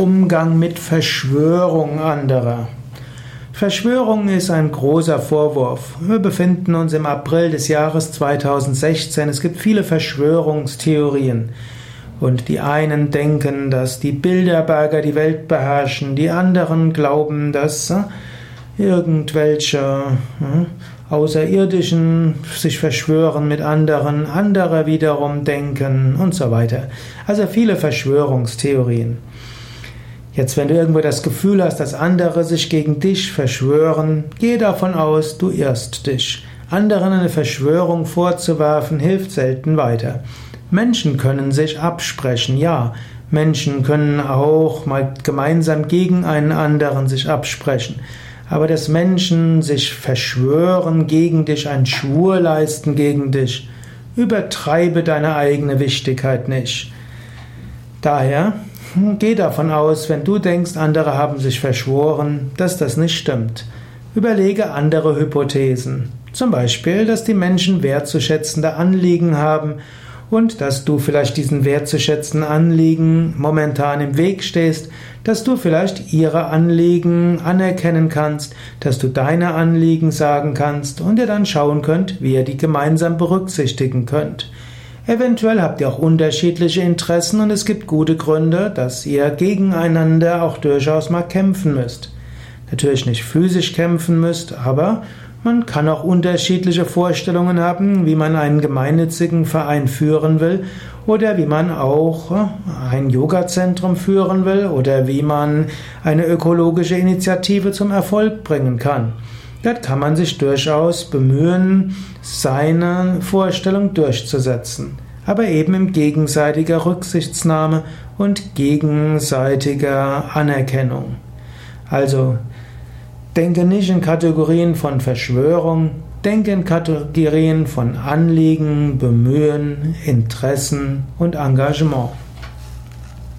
Umgang mit Verschwörung anderer. Verschwörung ist ein großer Vorwurf. Wir befinden uns im April des Jahres 2016. Es gibt viele Verschwörungstheorien. Und die einen denken, dass die Bilderberger die Welt beherrschen, die anderen glauben, dass äh, irgendwelche äh, Außerirdischen sich verschwören mit anderen, andere wiederum denken und so weiter. Also viele Verschwörungstheorien. Jetzt, wenn du irgendwo das Gefühl hast, dass andere sich gegen dich verschwören, geh davon aus, du irrst dich. Anderen eine Verschwörung vorzuwerfen, hilft selten weiter. Menschen können sich absprechen, ja. Menschen können auch mal gemeinsam gegen einen anderen sich absprechen. Aber dass Menschen sich verschwören gegen dich, einen Schwur leisten gegen dich, übertreibe deine eigene Wichtigkeit nicht. Daher Geh davon aus, wenn du denkst, andere haben sich verschworen, dass das nicht stimmt. Überlege andere Hypothesen. Zum Beispiel, dass die Menschen wertzuschätzende Anliegen haben und dass du vielleicht diesen wertzuschätzenden Anliegen momentan im Weg stehst, dass du vielleicht ihre Anliegen anerkennen kannst, dass du deine Anliegen sagen kannst und ihr dann schauen könnt, wie ihr die gemeinsam berücksichtigen könnt. Eventuell habt ihr auch unterschiedliche Interessen und es gibt gute Gründe, dass ihr gegeneinander auch durchaus mal kämpfen müsst. Natürlich nicht physisch kämpfen müsst, aber man kann auch unterschiedliche Vorstellungen haben, wie man einen gemeinnützigen Verein führen will oder wie man auch ein Yoga-Zentrum führen will oder wie man eine ökologische Initiative zum Erfolg bringen kann. Dort kann man sich durchaus bemühen, seine Vorstellung durchzusetzen, aber eben in gegenseitiger Rücksichtsnahme und gegenseitiger Anerkennung. Also denke nicht in Kategorien von Verschwörung, denke in Kategorien von Anliegen, Bemühen, Interessen und Engagement.